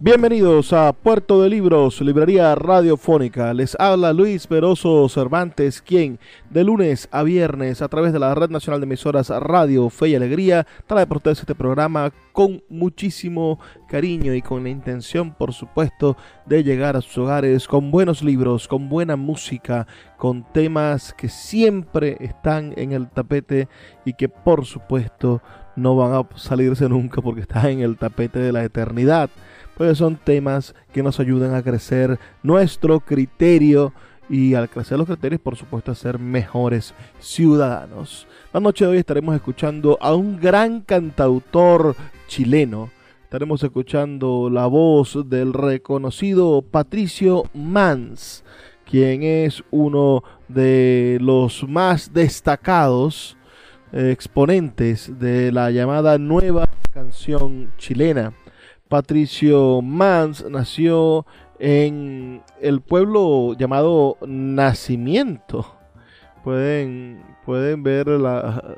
Bienvenidos a Puerto de Libros, librería radiofónica. Les habla Luis Peroso Cervantes, quien de lunes a viernes a través de la Red Nacional de Emisoras Radio Fe y Alegría trae por ustedes este programa con muchísimo cariño y con la intención, por supuesto, de llegar a sus hogares con buenos libros, con buena música, con temas que siempre están en el tapete y que, por supuesto, no van a salirse nunca porque están en el tapete de la eternidad pues son temas que nos ayudan a crecer nuestro criterio y al crecer los criterios, por supuesto, a ser mejores ciudadanos. La noche de hoy estaremos escuchando a un gran cantautor chileno. Estaremos escuchando la voz del reconocido Patricio Mans, quien es uno de los más destacados exponentes de la llamada nueva canción chilena. Patricio Mans nació en el pueblo llamado Nacimiento. Pueden, pueden ver la,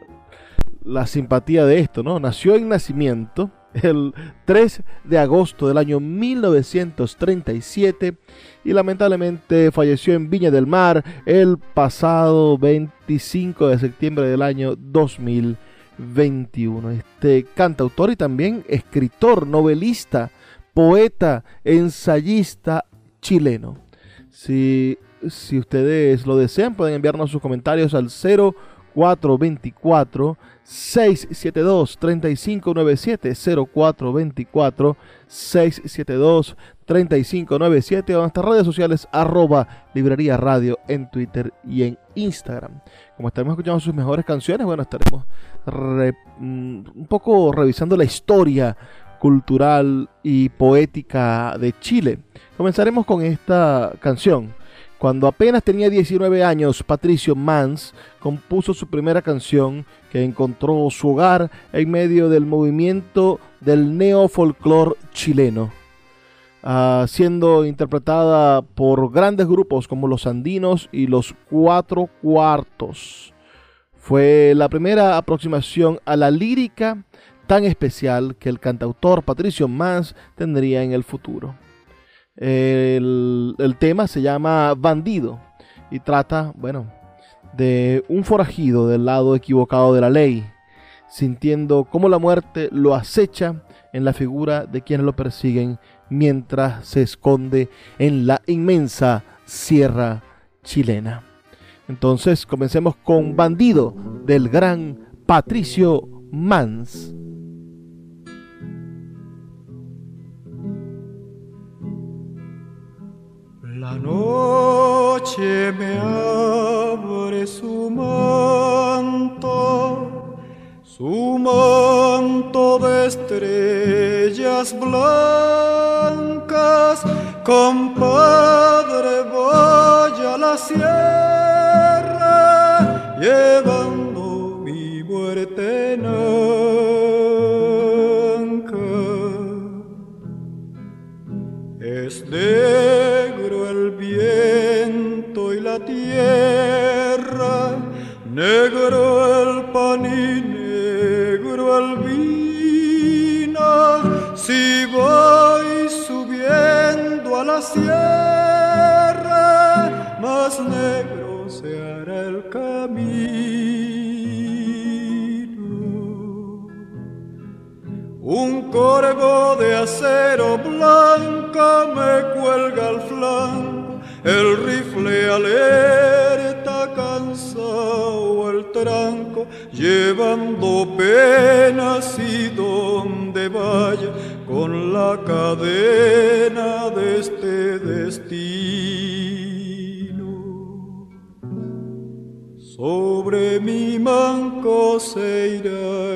la simpatía de esto, ¿no? Nació en Nacimiento el 3 de agosto del año 1937 y lamentablemente falleció en Viña del Mar el pasado 25 de septiembre del año 2000. 21. Este cantautor y también escritor, novelista, poeta, ensayista chileno. Si, si ustedes lo desean, pueden enviarnos sus comentarios al 0424 672 3597 0424 672 3597 o en nuestras redes sociales arroba librería radio en Twitter y en Instagram. Como estaremos escuchando sus mejores canciones, bueno, estaremos mm, un poco revisando la historia cultural y poética de Chile. Comenzaremos con esta canción. Cuando apenas tenía 19 años, Patricio Mans compuso su primera canción que encontró su hogar en medio del movimiento del neofolclor chileno. Ah, siendo interpretada por grandes grupos como los Andinos y los Cuatro Cuartos. Fue la primera aproximación a la lírica tan especial que el cantautor Patricio Mans tendría en el futuro. El, el tema se llama Bandido y trata, bueno, de un forajido del lado equivocado de la ley, sintiendo cómo la muerte lo acecha en la figura de quienes lo persiguen mientras se esconde en la inmensa sierra chilena. Entonces comencemos con Bandido del gran Patricio Mans. La noche me abre su manto su manto de estrellas blancas, compadre, voy a la sierra llevando mi muerte nanca. Es negro el viento y la tierra, negro más negro se hará el camino. Un corvo de acero blanco me cuelga al flanco, el rifle alerta cansado el tranco, llevando penas y donde vaya con la cadena de este destino. Sobre mi manco se irá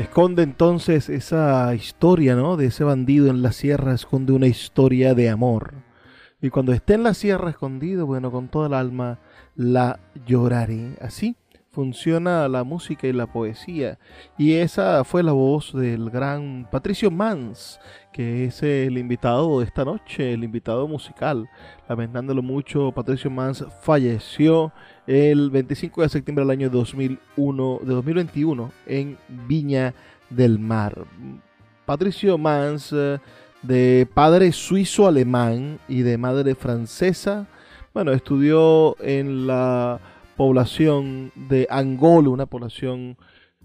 esconde entonces esa historia, ¿no? De ese bandido en la sierra, esconde una historia de amor. Y cuando esté en la sierra escondido, bueno, con toda el alma la lloraré. Así funciona la música y la poesía. Y esa fue la voz del gran Patricio Mans, que es el invitado de esta noche, el invitado musical. Lamentándolo mucho, Patricio Mans falleció el 25 de septiembre del año 2001, de 2021 en Viña del Mar. Patricio Mans, eh, de padre suizo-alemán y de madre francesa, bueno, estudió en la población de Angola, una población,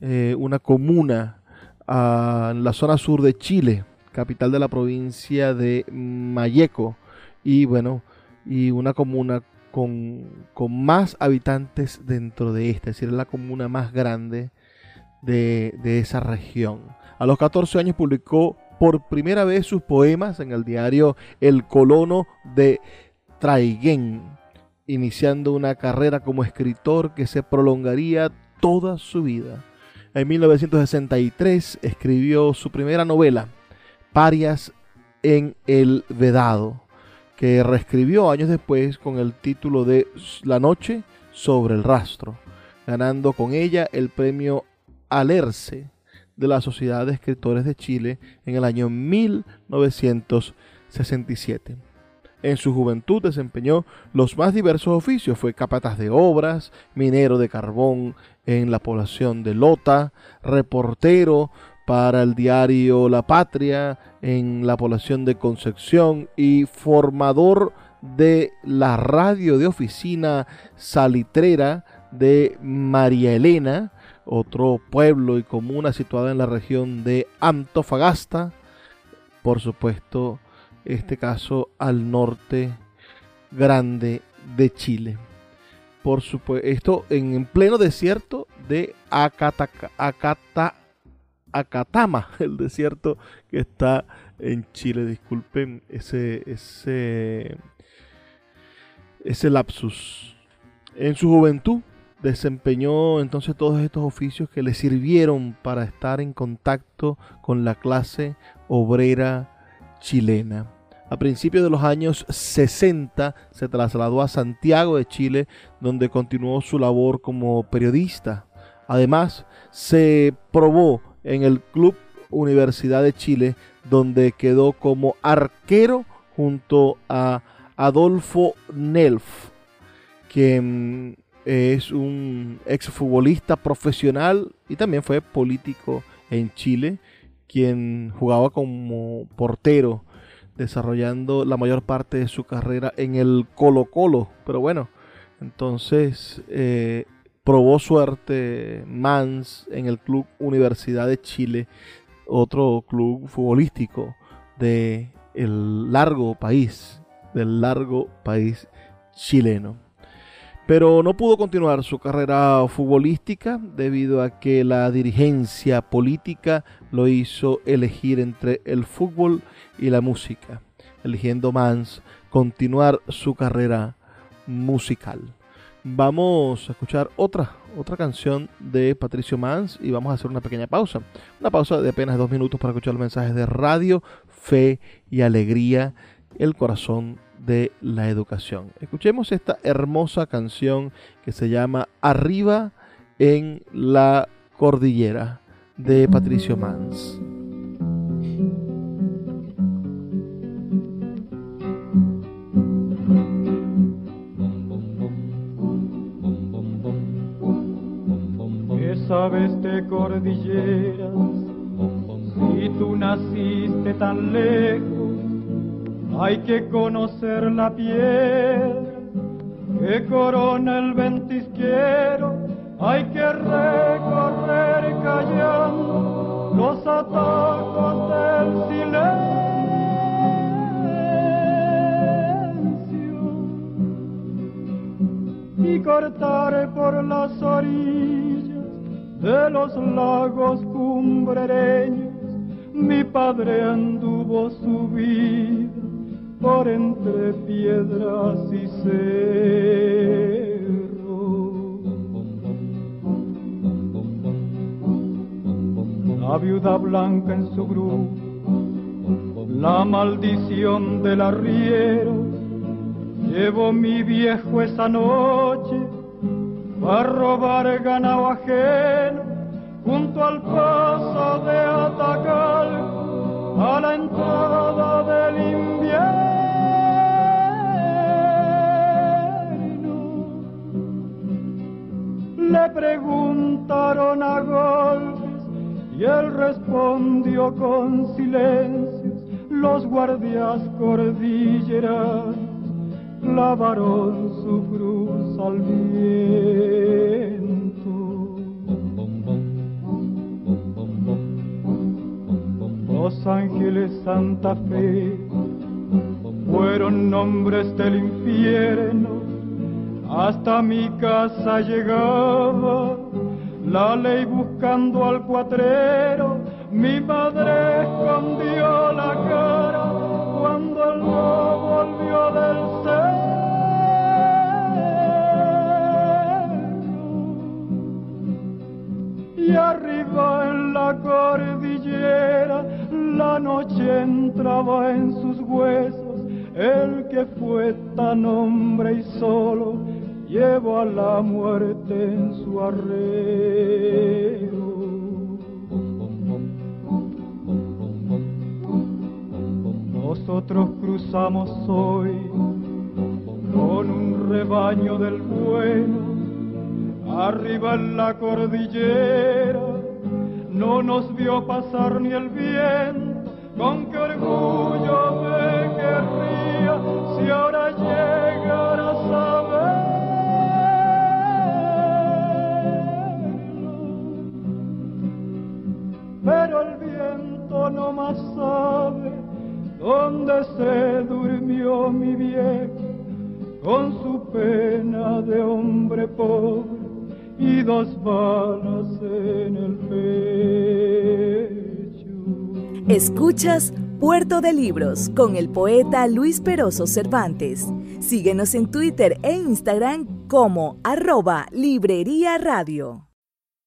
eh, una comuna en la zona sur de Chile, capital de la provincia de Mayeco, y bueno, y una comuna con, más habitantes dentro de esta, es decir, la comuna más grande de, esa región. A los 14 años publicó por primera vez sus poemas en el diario El Colono de Traiguén, iniciando una carrera como escritor que se prolongaría toda su vida. En 1963 escribió su primera novela, Parias en el Vedado, que reescribió años después con el título de La noche sobre el rastro, ganando con ella el premio Alerce de la Sociedad de Escritores de Chile en el año 1967. En su juventud desempeñó los más diversos oficios. Fue capataz de obras, minero de carbón en la población de Lota, reportero para el diario La Patria en la población de Concepción y formador de la radio de oficina salitrera de María Elena, otro pueblo y comuna situada en la región de Antofagasta, por supuesto, este caso al norte grande de Chile. Por supuesto, esto en pleno desierto de Acata, Acata Acatama, el desierto que está en Chile. Disculpen ese, ese ese lapsus. En su juventud desempeñó entonces todos estos oficios que le sirvieron para estar en contacto con la clase obrera chilena. A principios de los años 60 se trasladó a Santiago de Chile, donde continuó su labor como periodista. Además, se probó en el Club Universidad de Chile, donde quedó como arquero junto a Adolfo Nelf, quien es un exfutbolista profesional y también fue político en Chile, quien jugaba como portero, desarrollando la mayor parte de su carrera en el Colo Colo. Pero bueno, entonces eh, probó suerte Mans en el Club Universidad de Chile, otro club futbolístico de largo país, del largo país chileno pero no pudo continuar su carrera futbolística debido a que la dirigencia política lo hizo elegir entre el fútbol y la música, eligiendo Mans continuar su carrera musical. Vamos a escuchar otra, otra canción de Patricio Mans y vamos a hacer una pequeña pausa. Una pausa de apenas dos minutos para escuchar los mensajes de radio, fe y alegría, el corazón de la educación. Escuchemos esta hermosa canción que se llama Arriba en la cordillera de Patricio Mans. ¿Qué sabes de cordilleras? Si tú naciste tan lejos hay que conocer la piedra que corona el ventisquero, hay que recorrer callando los atajos del silencio y cortar por las orillas de los lagos cumbrereños. Mi padre anduvo su vida por entre piedras y cerros. La viuda blanca en su grupo, la maldición del arriero, llevó mi viejo esa noche a robar ganado ajeno junto al paso de Atacal a la entrada del invierno. Le preguntaron a golpes y él respondió con silencios. Los guardias cordilleras clavaron su cruz al viento. Los ángeles Santa Fe fueron nombres del infierno hasta mi casa llegaba la ley buscando al cuatrero. Mi padre escondió la cara cuando el no volvió del Arriba en la cordillera la noche entraba en sus huesos. El que fue tan hombre y solo llevo a la muerte en su arreo. Nosotros cruzamos hoy con un rebaño del bueno, arriba en la cordillera, no nos vio pasar ni el viento, con qué orgullo me querría si ahora llegara a saber. pero el viento no más sabe dónde se durmió mi viejo con su pena de hombre pobre y dos balas en el pecho. Escuchas Puerto de Libros con el poeta Luis Peroso Cervantes. Síguenos en Twitter e Instagram como arroba Librería Radio.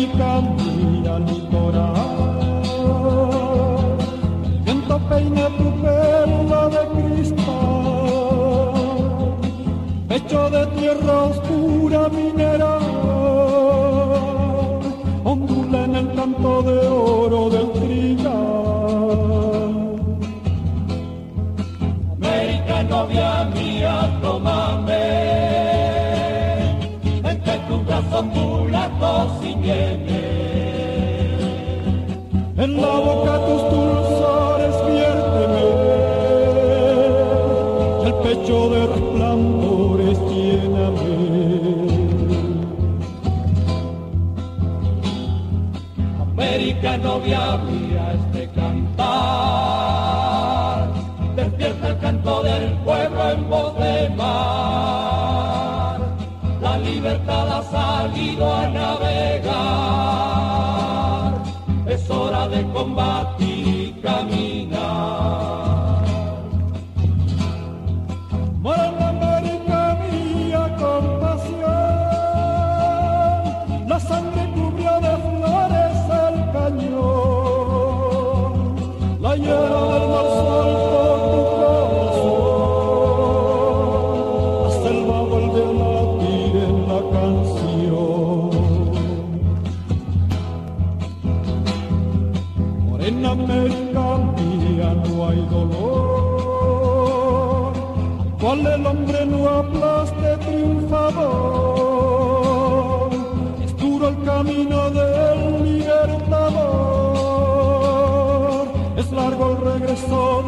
y camina al litoral. El viento peina tu perla de cristal, pecho de tierra oscura mineral, ondula en el canto de oro del trigal. América novia. La boca a tus pulsares viérteme, el pecho de resplandores tiéname. América novia viable este cantar, despierta el canto del pueblo en voz de mar, la libertad ha salido a navegar de combate.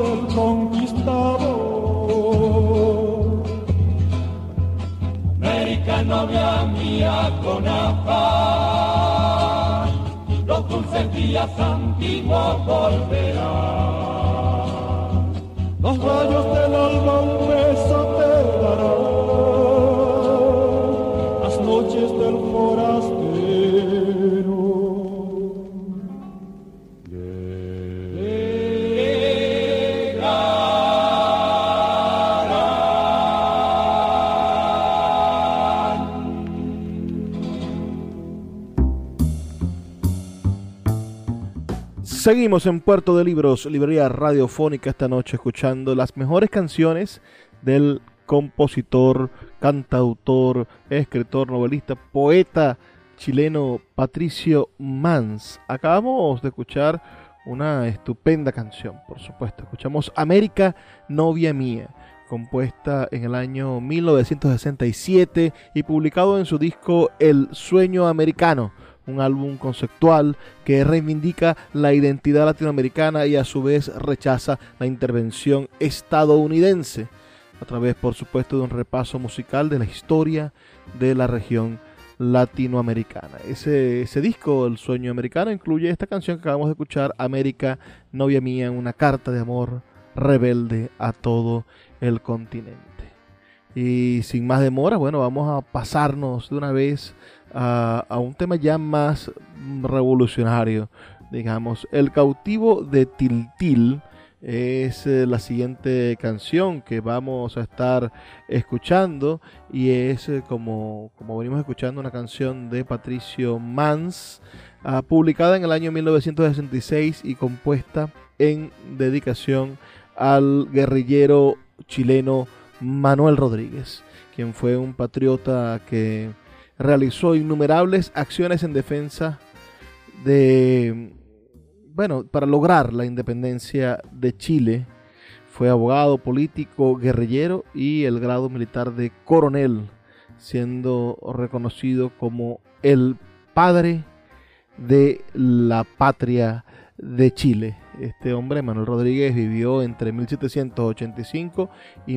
del conquistador. América novia mía con afán, los dulces días antiguos volverán. Los rayos del alba un beso Seguimos en Puerto de Libros, librería radiofónica esta noche, escuchando las mejores canciones del compositor, cantautor, escritor, novelista, poeta chileno Patricio Mans. Acabamos de escuchar una estupenda canción, por supuesto. Escuchamos América, novia mía, compuesta en el año 1967 y publicado en su disco El Sueño Americano, un álbum conceptual que reivindica la identidad latinoamericana y a su vez rechaza la intervención estadounidense, a través por supuesto de un repaso musical de la historia de la región latinoamericana. Ese, ese disco, El Sueño Americano, incluye esta canción que acabamos de escuchar, América, novia mía, una carta de amor rebelde a todo el continente. Y sin más demora, bueno, vamos a pasarnos de una vez a, un tema ya más revolucionario, digamos, El cautivo de Tiltil es eh, la siguiente canción que vamos a estar escuchando y es eh, como, como venimos escuchando una canción de Patricio Mans ah, publicada en el año 1966 y compuesta en dedicación al guerrillero chileno Manuel Rodríguez, quien fue un patriota que realizó innumerables acciones en defensa de bueno, para lograr la independencia de Chile, fue abogado, político, guerrillero y el grado militar de coronel, siendo reconocido como el padre de la patria de Chile. Este hombre, Manuel Rodríguez, vivió entre 1785 y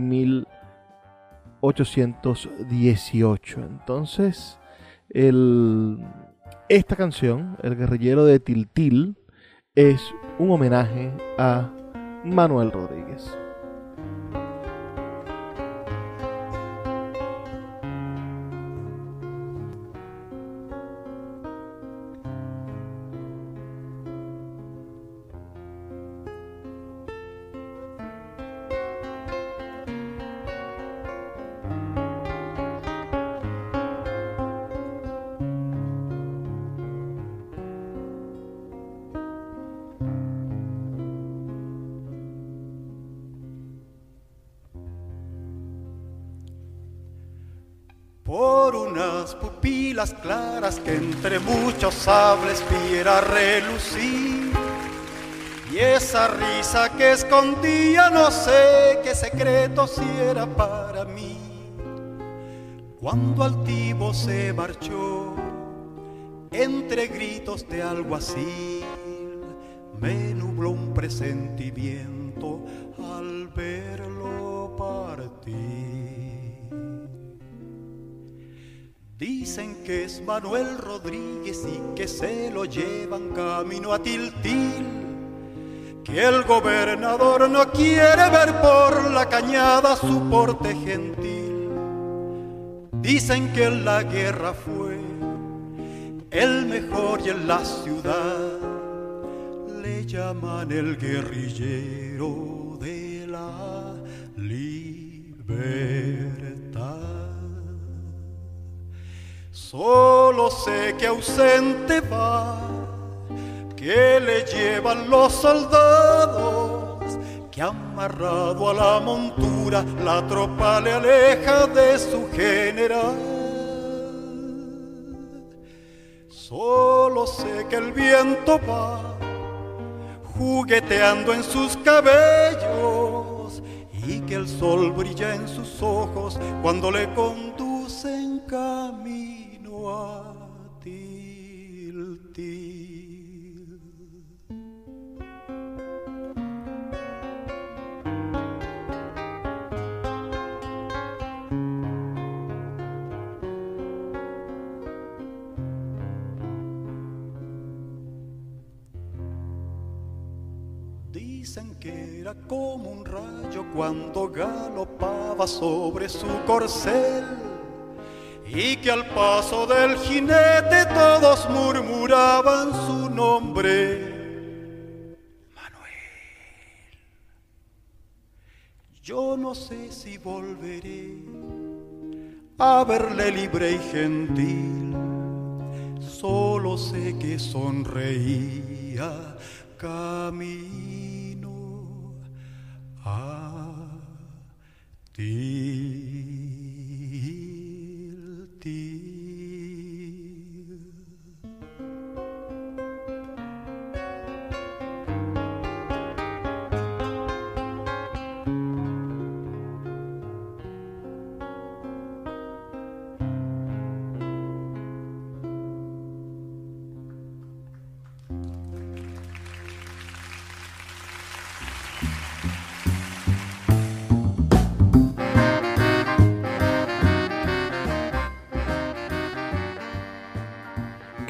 1818. Entonces, esta canción, El guerrillero de Tiltil, es un homenaje a Manuel Rodríguez. Sables viera relucir. Y esa risa que escondía no sé qué secreto si era para mí. Cuando altivo se marchó, entre gritos de algo así, me nubló un presentimiento Dicen que es Manuel Rodríguez y que se lo llevan camino a Tiltil. Que el gobernador no quiere ver por la cañada su porte gentil. Dicen que en la guerra fue el mejor y en la ciudad le llaman el guerrillero de la libertad. Solo sé que ausente va, que le llevan los soldados, que amarrado a la montura la tropa le aleja de su general. Solo sé que el viento va jugueteando en sus cabellos y que el sol brilla en sus ojos cuando le conducen camino Dicen que era como un rayo cuando galopaba sobre su corcel y que al paso del jinete todos murmuraban su nombre. Manuel. Yo no sé si volveré a verle libre y gentil, solo sé que sonreía camino a ti.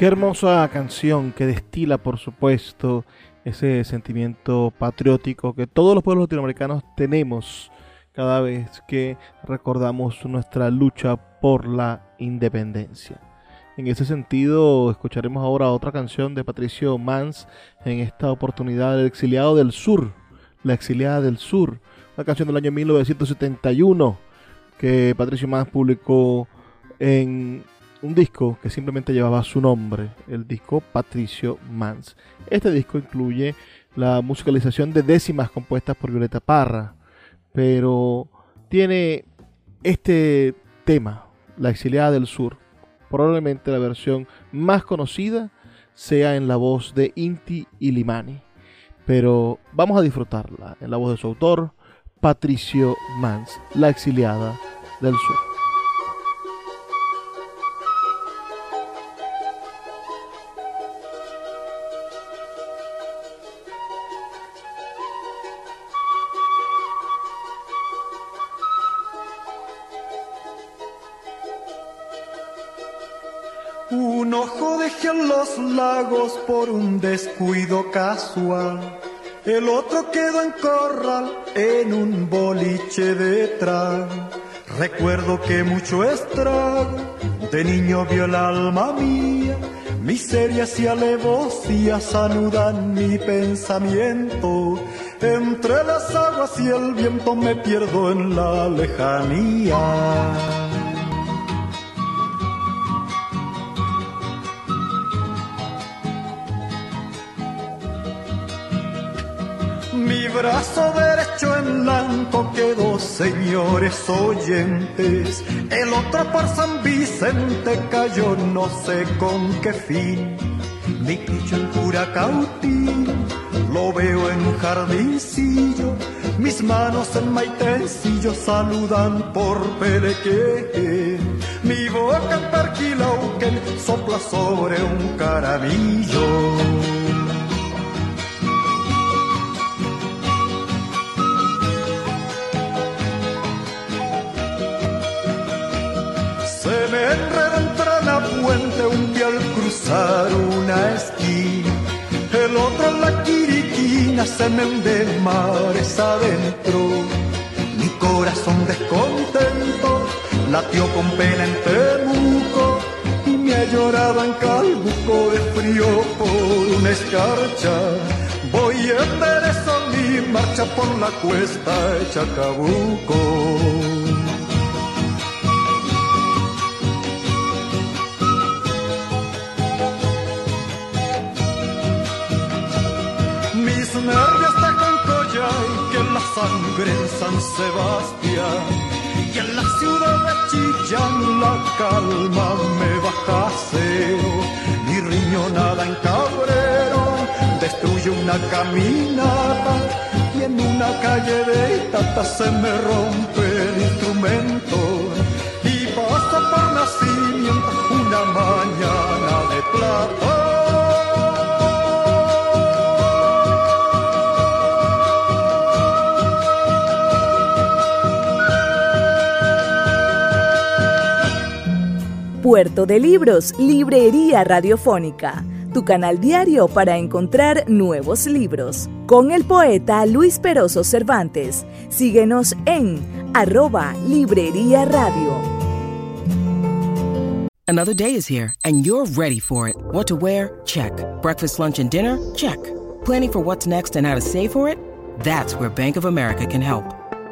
Qué hermosa canción que destila, por supuesto, ese sentimiento patriótico que todos los pueblos latinoamericanos tenemos cada vez que recordamos nuestra lucha por la independencia. En ese sentido, escucharemos ahora otra canción de Patricio Mans, en esta oportunidad El exiliado del sur, La exiliada del sur, una canción del año 1971 que Patricio Mans publicó en un disco que simplemente llevaba su nombre, el disco Patricio Mans. Este disco incluye la musicalización de décimas compuestas por Violeta Parra, pero tiene este tema, La exiliada del sur. Probablemente la versión más conocida sea en la voz de Inti Ilimani, pero vamos a disfrutarla en la voz de su autor, Patricio Mans, La exiliada del sur. Lagos por un descuido casual. El otro quedó en corral en un boliche de Recuerdo que mucho estrago de niño vio el alma mía. Miserias y alevosías anudan mi pensamiento. Entre las aguas y el viento me pierdo en la lejanía. Blanco quedó, señores oyentes. El otro por San Vicente cayó, no sé con qué fin. Mi picho en lo veo en jardincillo. Mis manos en maitencillo saludan por Peleque. Mi boca en Perquilauquen sopla sobre un caramillo. Un día al cruzar una esquina, el otro en la quiriquina se me hunde mares adentro. Mi corazón descontento latió con pena en Temuco y me ha llorado en Calbuco de frío por una escarcha. Voy en derecho mi marcha por la cuesta de Chacabuco. Sangre en San Sebastián y en la ciudad de Chillán la calma me baja cero. Mi riñonada en Cabrero destruye una caminata y en una calle de Itata se me rompe el instrumento y pasa por nacimiento una mañana de plata. Puerto de Libros, Librería Radiofónica, tu canal diario para encontrar nuevos libros. Con el poeta Luis Peroso Cervantes. Síguenos en arroba Librería Radio. Another day is here and you're ready for it. What to wear? Check. Breakfast, lunch, and dinner? Check. Planning for what's next and how to save for it? That's where Bank of America can help.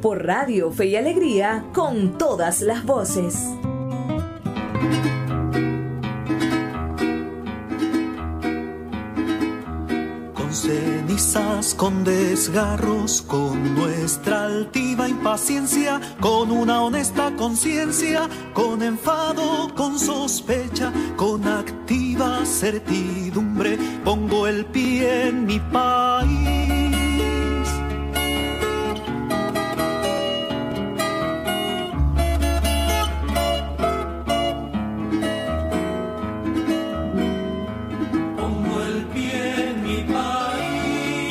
por Radio Fe y Alegría, con todas las voces. Con cenizas, con desgarros, con nuestra altiva impaciencia, con una honesta conciencia, con enfado, con sospecha, con activa certidumbre, pongo el pie en mi país.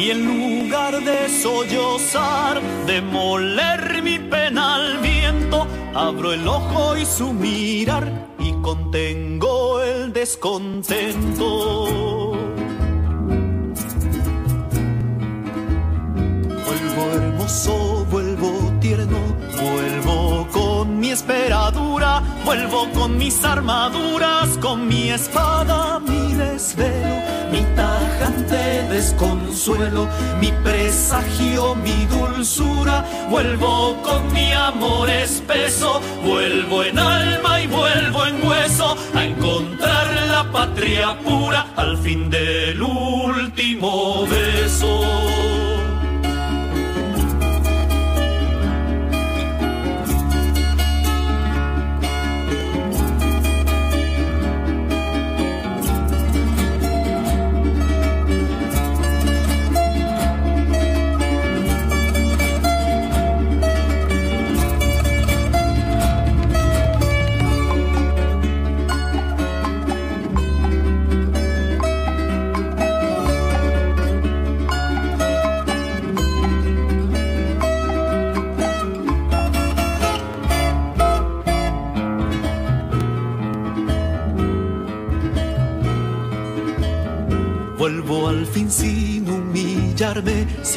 Y en lugar de sollozar, de moler mi pena viento, abro el ojo y su mirar y contengo el descontento. Vuelvo hermoso, vuelvo tierno, vuelvo con mi esperadura, vuelvo con mis armaduras, con mi espada, mi desvelo, mi tajante desconsuelo, mi presagio, mi dulzura, vuelvo con mi amor espeso, vuelvo en alma y vuelvo en hueso a encontrar la patria pura al fin del último beso.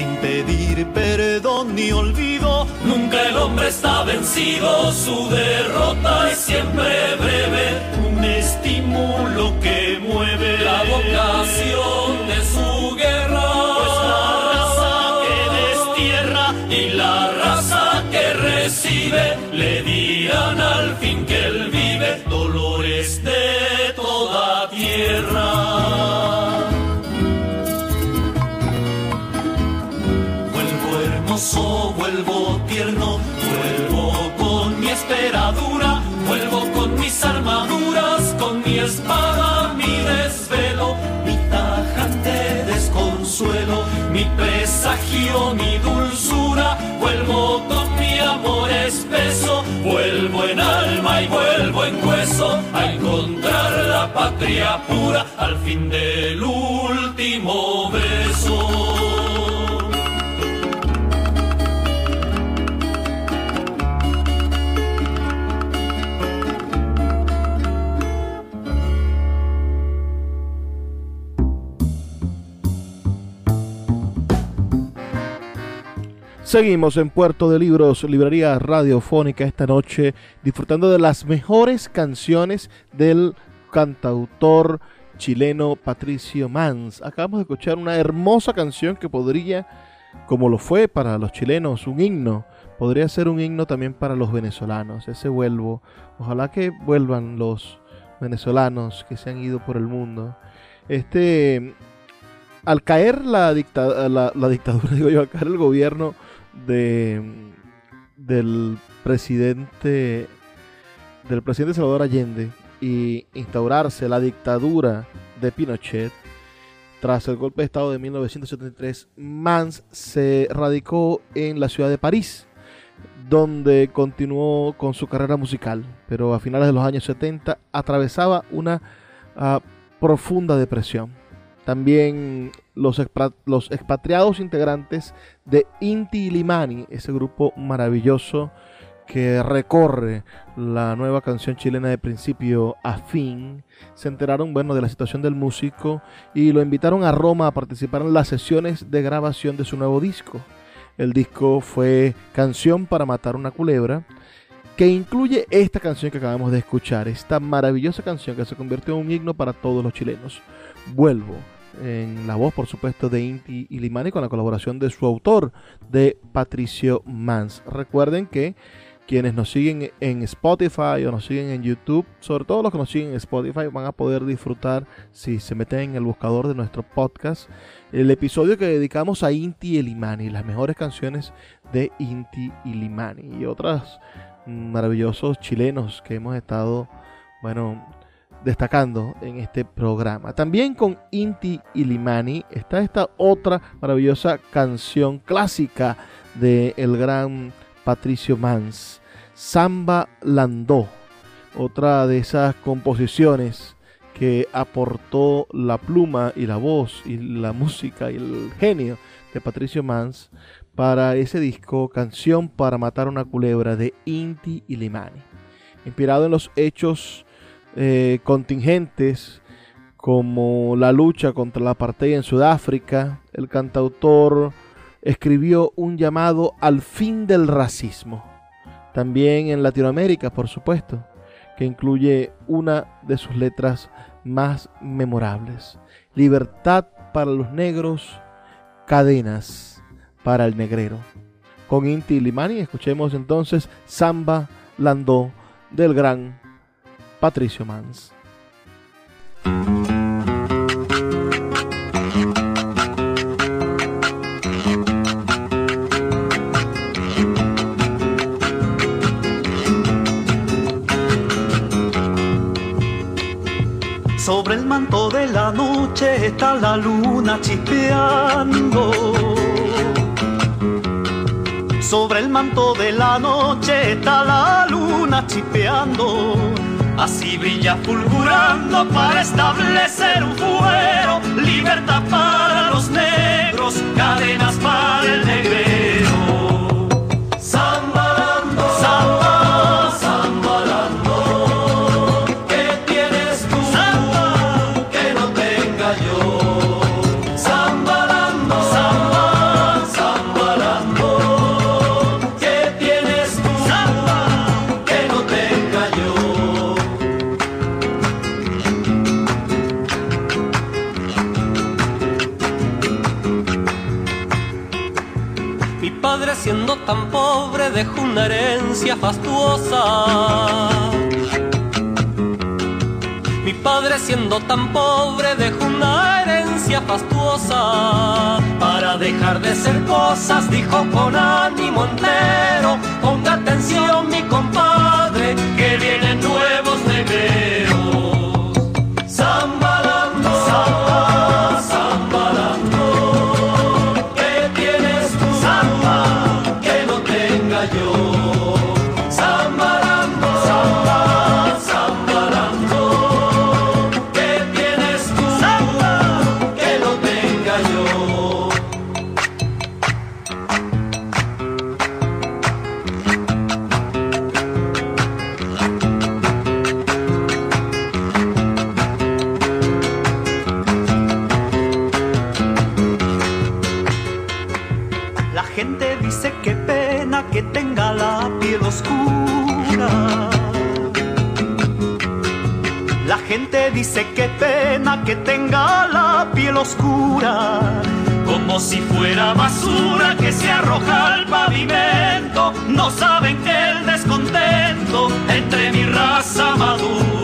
Sin pedir perdón ni olvido. Nunca el hombre está vencido, su derrota presagio, mi dulzura, vuelvo con mi amor espeso, vuelvo en alma y vuelvo en hueso a encontrar la patria pura al fin del último Seguimos en Puerto de Libros, librería radiofónica esta noche, disfrutando de las mejores canciones del cantautor chileno Patricio Mans. Acabamos de escuchar una hermosa canción que podría, como lo fue para los chilenos, un himno, podría ser un himno también para los venezolanos. Ese vuelvo. Ojalá que vuelvan los venezolanos que se han ido por el mundo. Este, al caer la, la dictadura, digo yo, al caer el gobierno de, del presidente del presidente Salvador Allende y instaurarse la dictadura de Pinochet tras el golpe de estado de 1973 Mans se radicó en la ciudad de París donde continuó con su carrera musical pero a finales de los años 70 atravesaba una ah, profunda depresión. También los, los expatriados integrantes de Inti Illimani, ese grupo maravilloso que recorre la nueva canción chilena de principio a fin, se enteraron bueno, de la situación del músico y lo invitaron a Roma a participar en las sesiones de grabación de su nuevo disco. El disco fue Canción para Matar una Culebra, que incluye esta canción que acabamos de escuchar, esta maravillosa canción que se convirtió en un himno para todos los chilenos. Vuelvo, en la voz, por supuesto, de Inti y con la colaboración de su autor, de Patricio Mans. Recuerden que quienes nos siguen en Spotify o nos siguen en YouTube, sobre todo los que nos siguen en Spotify, van a poder disfrutar, si se meten en el buscador de nuestro podcast, el episodio que dedicamos a Inti y las mejores canciones de Inti y Limani y otros maravillosos chilenos que hemos estado, bueno, destacando en este programa. También con Inti y Limani está esta otra maravillosa canción clásica de el gran Patricio Mans Samba Landó, otra de esas composiciones que aportó la pluma y la voz y la música y el genio de Patricio Mans para ese disco Canción para matar una culebra de Inti y Limani. Inspirado en los hechos eh, contingentes como la lucha contra la apartheid en Sudáfrica, el cantautor escribió un llamado al fin del racismo también en Latinoamérica, por supuesto, que incluye una de sus letras más memorables. Libertad para los negros, cadenas para el negrero. Con Inti Limani escuchemos entonces Samba Landó del gran Patricio Mans. Sobre el manto de la noche está la luna chispeando. Sobre el manto de la noche está la luna chispeando. Así brilla fulgurando para establecer un fuero. Libertad para los negros, cadenas para el negrero. Tan pobre dejó una herencia fastuosa. Mi padre siendo tan pobre dejó una herencia fastuosa. Para dejar de ser cosas dijo con ánimo entero, dice qué pena que tenga la piel oscura. Como si fuera basura que se arroja al pavimento. No saben que el descontento entre mi raza madura.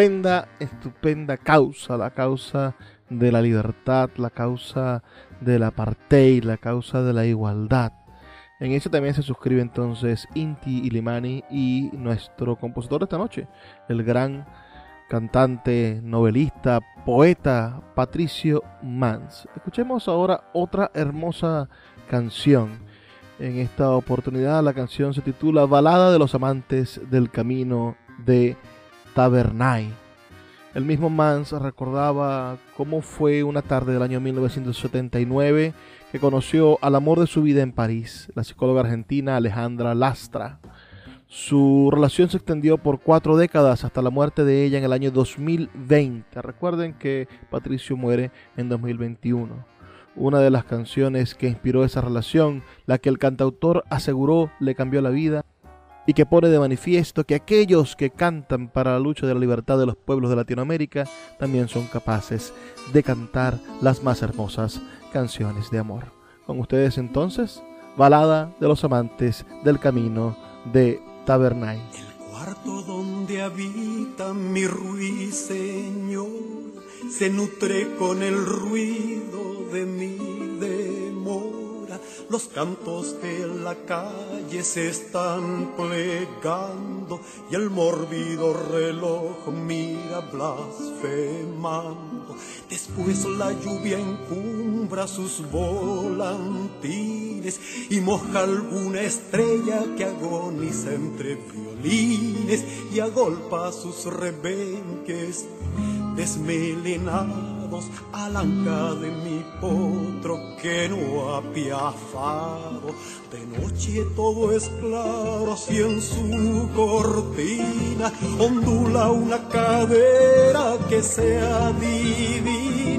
Estupenda, estupenda causa, la causa de la libertad, la causa del apartheid, la causa de la igualdad. En eso también se suscribe entonces Inti Ilimani y nuestro compositor de esta noche, el gran cantante, novelista, poeta Patricio Mans. Escuchemos ahora otra hermosa canción. En esta oportunidad la canción se titula Balada de los amantes del camino de Tabernay. El mismo Mans recordaba cómo fue una tarde del año 1979 que conoció al amor de su vida en París, la psicóloga argentina Alejandra Lastra. Su relación se extendió por cuatro décadas hasta la muerte de ella en el año 2020. Recuerden que Patricio muere en 2021. Una de las canciones que inspiró esa relación, la que el cantautor aseguró le cambió la vida, y que pone de manifiesto que aquellos que cantan para la lucha de la libertad de los pueblos de Latinoamérica también son capaces de cantar las más hermosas canciones de amor. Con ustedes entonces, Balada de los Amantes del Camino de Tabernay. El cuarto donde habita mi ruiseñor se nutre con el ruido de mi demor los cantos de la calle se están plegando y el morbido reloj mira blasfemando. Después la lluvia encumbra sus volantines y moja alguna estrella que agoniza entre violines y agolpa sus rebenques desmelenados alanca de mi potro que no ha piafado. De noche todo es claro, si en su cortina ondula una cadera que sea divina,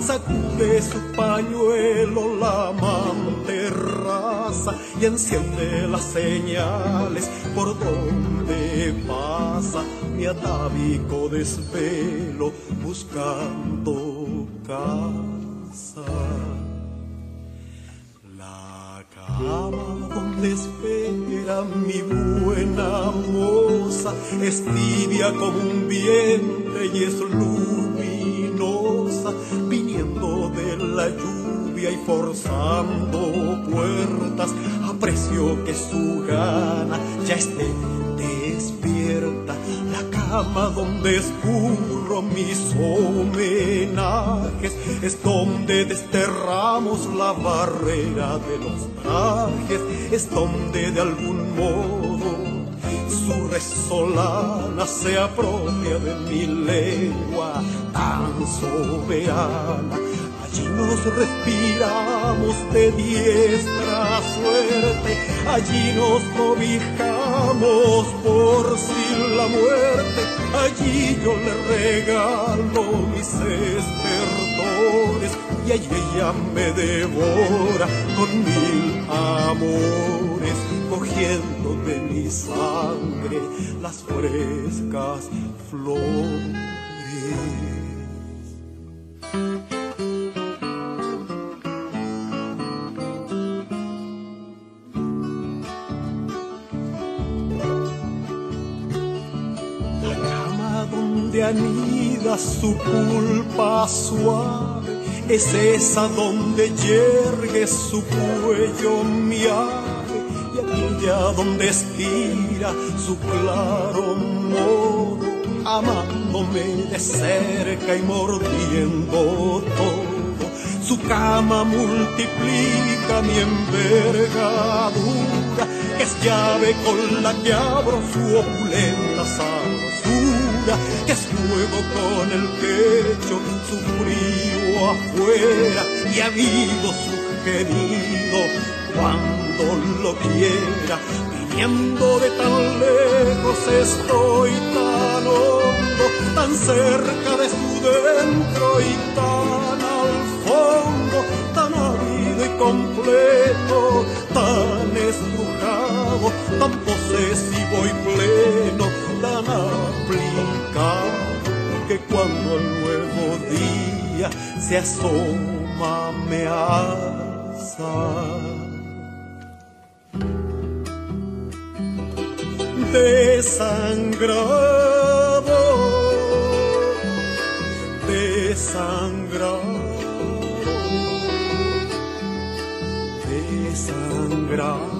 sacude su pañuelo la amante raza y enciende las señales por donde pasa mi atávico desvelo buscando casa. La cama donde espera mi buena moza es tibia como un vientre y es luminosa, la lluvia y forzando puertas. Aprecio que su gana ya esté despierta cama donde escurro mis homenajes es donde desterramos la barrera de los trajes, es donde de algún modo su resolana se apropia de mi lengua tan soberana Allí nos respiramos de diestra suerte, allí nos cobijamos por si la muerte, allí yo le regalo mis estertores. Y allí ella me devora con mil amores, cogiendo de mi sangre las frescas flores. Su culpa suave, es esa donde yergue su cuello mi ave, y aquella donde estira su claro modo, amándome de cerca y mordiendo todo. Su cama multiplica mi envergadura, es llave con la que abro su opulenta sabrosura que fuego con el pecho, su frío afuera y amigo su querido cuando lo quiera. Viniendo de tan lejos estoy tan hondo, tan cerca de su dentro y tan al fondo, tan árido y completo, tan estrujado, tan posesivo y pleno, tan aplicado, que cuando el nuevo día se asoma me alza. desangrado, desangrado, desangrado.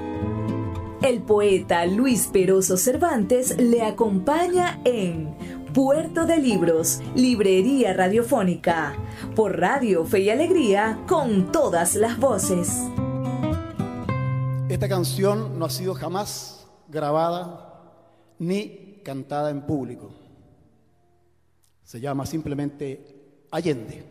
el poeta Luis Peroso Cervantes le acompaña en Puerto de Libros, Librería Radiofónica, por Radio Fe y Alegría, con todas las voces. Esta canción no ha sido jamás grabada ni cantada en público. Se llama simplemente Allende.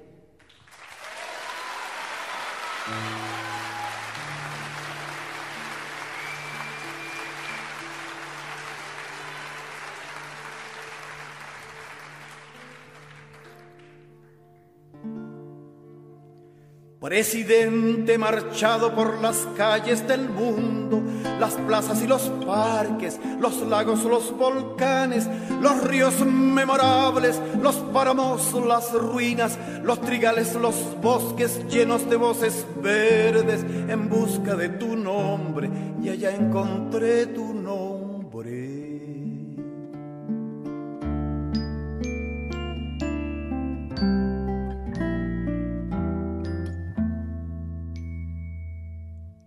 Presidente marchado por las calles del mundo, las plazas y los parques, los lagos, los volcanes, los ríos memorables, los páramos, las ruinas, los trigales, los bosques llenos de voces verdes en busca de tu nombre y allá encontré tu nombre.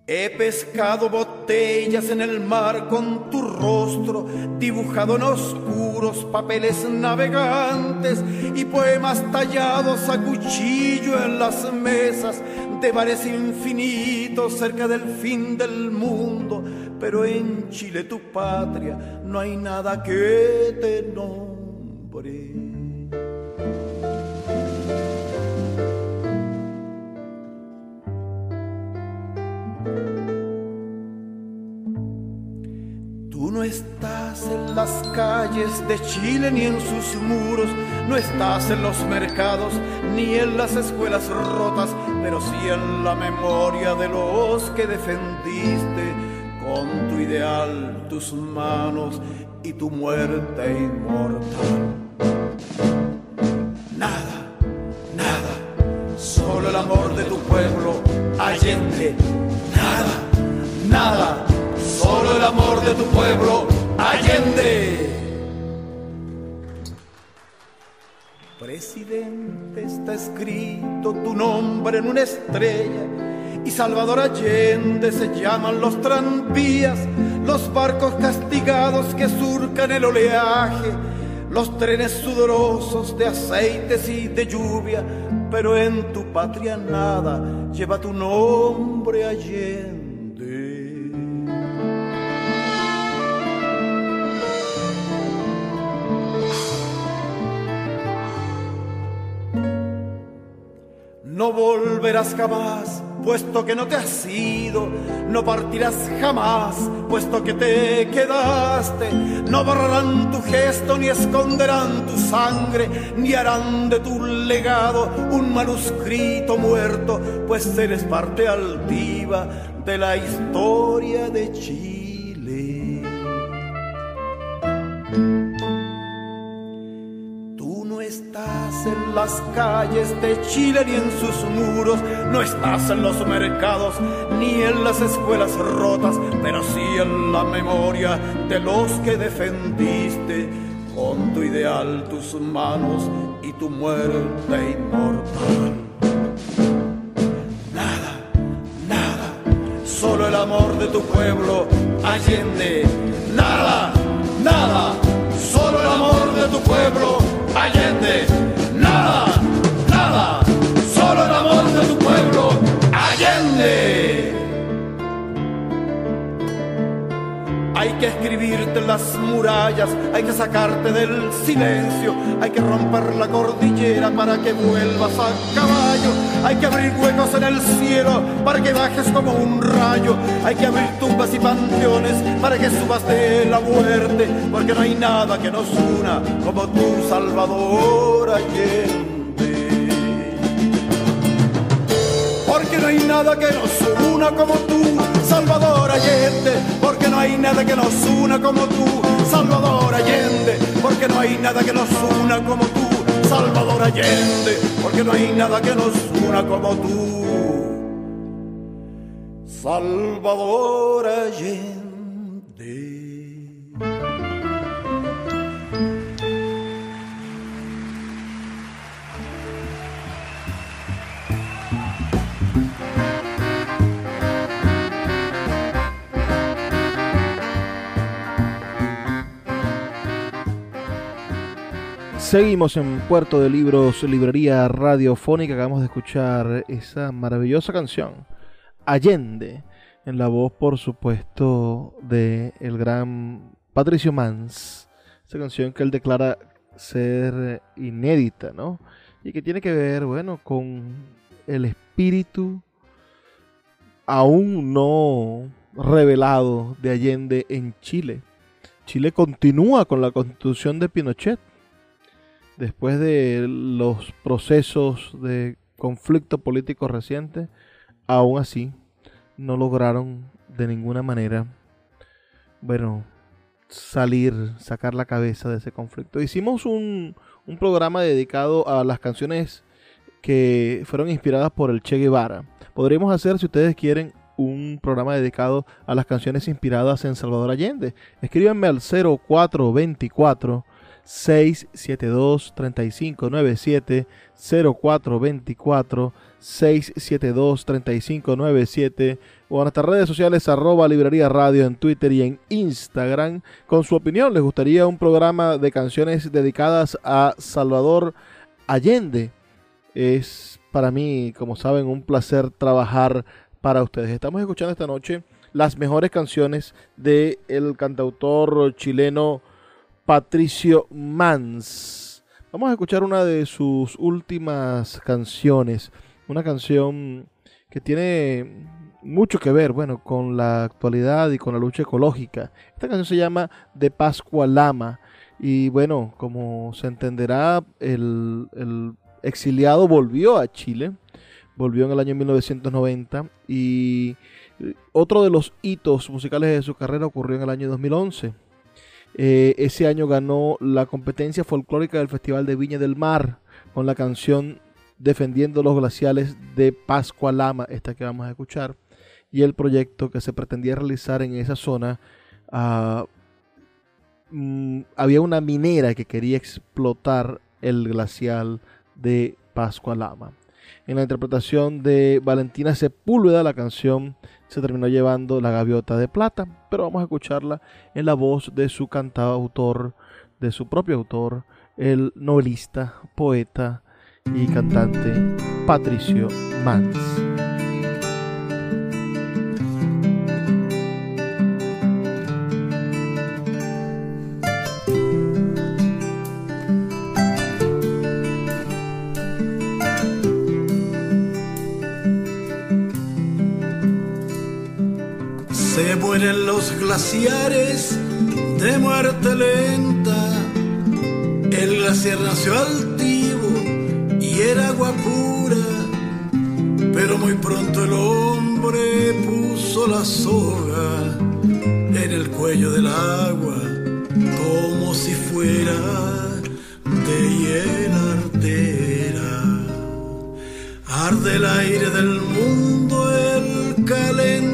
He pescado botellas en el mar con tu rostro, dibujado en oscuros papeles navegantes y poemas tallados a cuchillo en las mesas de bares infinitos cerca del fin del mundo. Pero en Chile, tu patria, no hay nada que te nombre. No estás en las calles de Chile ni en sus muros, no estás en los mercados ni en las escuelas rotas, pero sí en la memoria de los que defendiste con tu ideal, tus manos y tu muerte inmortal. Está escrito tu nombre en una estrella y Salvador Allende se llaman los tranvías, los barcos castigados que surcan el oleaje, los trenes sudorosos de aceites y de lluvia, pero en tu patria nada lleva tu nombre Allende. No volverás jamás, puesto que no te has ido. No partirás jamás, puesto que te quedaste. No borrarán tu gesto, ni esconderán tu sangre, ni harán de tu legado un manuscrito muerto, pues eres parte altiva de la historia de Chile. En las calles de Chile ni en sus muros, no estás en los mercados ni en las escuelas rotas, pero sí en la memoria de los que defendiste con tu ideal, tus manos y tu muerte inmortal. Nada, nada, solo el amor de tu pueblo allende. Nada, nada, solo el amor de tu pueblo que escribirte las murallas, hay que sacarte del silencio, hay que romper la cordillera para que vuelvas a caballo, hay que abrir huecos en el cielo para que bajes como un rayo, hay que abrir tumbas y panteones para que subas de la muerte, porque no hay nada que nos una como tu Salvador Allende. Porque no hay nada que nos una como tú, Salvador Allende. Porque no hay nada que nos una como tú, Salvador Allende. Porque no hay nada que nos una como tú, Salvador Allende. Porque no hay nada que nos una como tú, Salvador Allende. Seguimos en Puerto de Libros, librería radiofónica. Acabamos de escuchar esa maravillosa canción, Allende, en la voz, por supuesto, de el gran Patricio Mans. Esa canción que él declara ser inédita, ¿no? Y que tiene que ver, bueno, con el espíritu aún no revelado de Allende en Chile. Chile continúa con la constitución de Pinochet después de los procesos de conflicto político reciente, aún así no lograron de ninguna manera, bueno, salir, sacar la cabeza de ese conflicto. Hicimos un, un programa dedicado a las canciones que fueron inspiradas por el Che Guevara. Podríamos hacer, si ustedes quieren, un programa dedicado a las canciones inspiradas en Salvador Allende. Escríbanme al 0424 672 3597 0424 672 3597 o en nuestras redes sociales arroba librería radio en Twitter y en Instagram con su opinión. ¿Les gustaría un programa de canciones dedicadas a Salvador Allende? Es para mí, como saben, un placer trabajar para ustedes. Estamos escuchando esta noche las mejores canciones del el cantautor chileno Patricio Mans. Vamos a escuchar una de sus últimas canciones, una canción que tiene mucho que ver, bueno, con la actualidad y con la lucha ecológica. Esta canción se llama De Pascua Lama y bueno, como se entenderá, el, el exiliado volvió a Chile, volvió en el año 1990 y otro de los hitos musicales de su carrera ocurrió en el año 2011 eh, ese año ganó la competencia folclórica del Festival de Viña del Mar con la canción Defendiendo los glaciales de Pascua Lama, esta que vamos a escuchar, y el proyecto que se pretendía realizar en esa zona. Uh, había una minera que quería explotar el glacial de Pascua Lama. En la interpretación de Valentina Sepúlveda, la canción se terminó llevando la gaviota de plata, pero vamos a escucharla en la voz de su cantautor, de su propio autor, el novelista, poeta y cantante Patricio Mans. Glaciares de muerte lenta. El glaciar nació altivo y era agua pura, pero muy pronto el hombre puso la soga en el cuello del agua como si fuera de hiel artera. Arde el aire del mundo, el calentamiento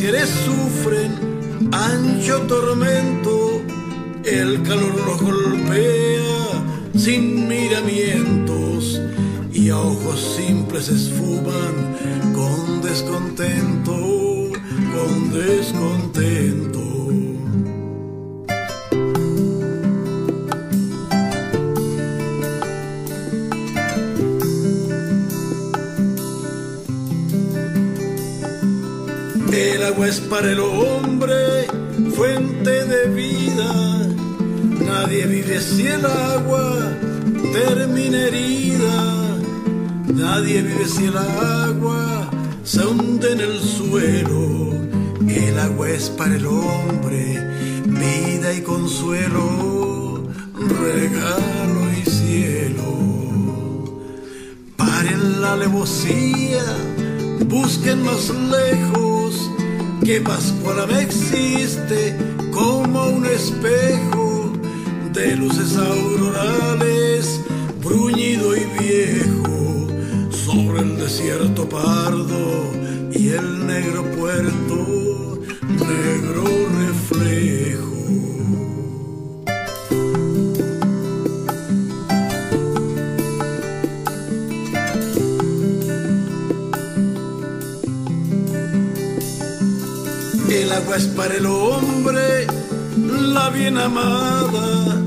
glaciares sufren ancho tormento El calor los golpea sin miramientos y a ojos simples esfuman con descontento, con descontento. Para el hombre fuente de vida. Nadie vive si el agua termina herida. Nadie vive si el agua se hunde en el suelo. El agua es para el hombre vida y consuelo, regalo y cielo. Paren la alevosía, busquen más lejos que Pascuala existe como un espejo de luces aurorales, bruñido y viejo, sobre el desierto pardo y el negro puerto, negro reflejo. Agua es para el hombre la bien amada,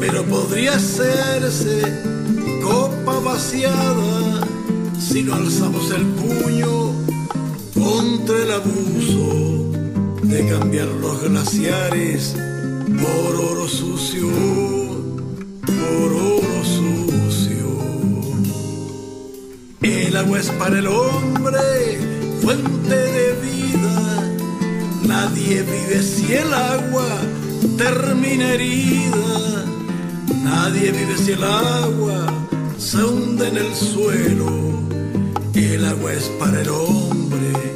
pero podría hacerse copa vaciada si no alzamos el puño contra el abuso de cambiar los glaciares por oro sucio, por oro sucio. El agua es para el hombre fuente de vida. Nadie vive si el agua termina herida. Nadie vive si el agua se hunde en el suelo. El agua es para el hombre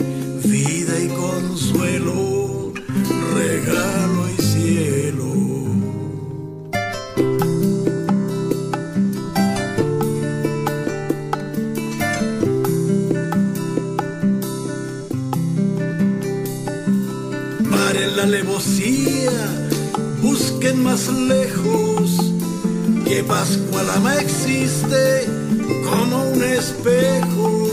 La alevosía, busquen más lejos, que Pascualama existe como un espejo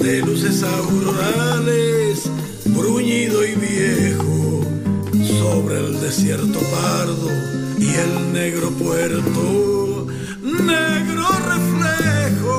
de luces aurorales, bruñido y viejo, sobre el desierto pardo y el negro puerto, negro reflejo.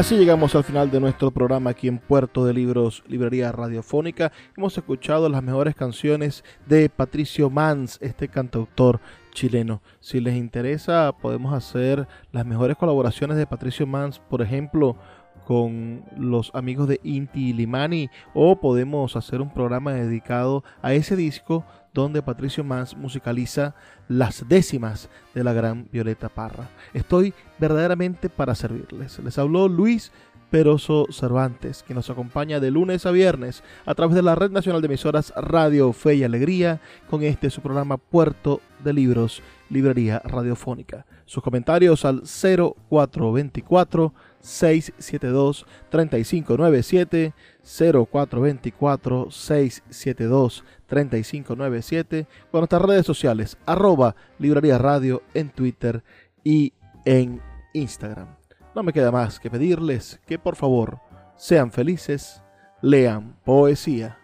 Así llegamos al final de nuestro programa aquí en Puerto de Libros, Librería Radiofónica. Hemos escuchado las mejores canciones de Patricio Mans, este cantautor chileno. Si les interesa, podemos hacer las mejores colaboraciones de Patricio Mans, por ejemplo, con los amigos de Inti Limani, o podemos hacer un programa dedicado a ese disco donde Patricio Mans musicaliza las décimas de la gran Violeta Parra. Estoy verdaderamente para servirles. Les habló Luis Peroso Cervantes, que nos acompaña de lunes a viernes a través de la Red Nacional de Emisoras Radio Fe y Alegría con este su programa Puerto de Libros, Librería Radiofónica. Sus comentarios al 0424 672 3597 0424 672 3597 con nuestras redes sociales arroba librería radio en Twitter y en Instagram. No me queda más que pedirles que por favor sean felices, lean poesía.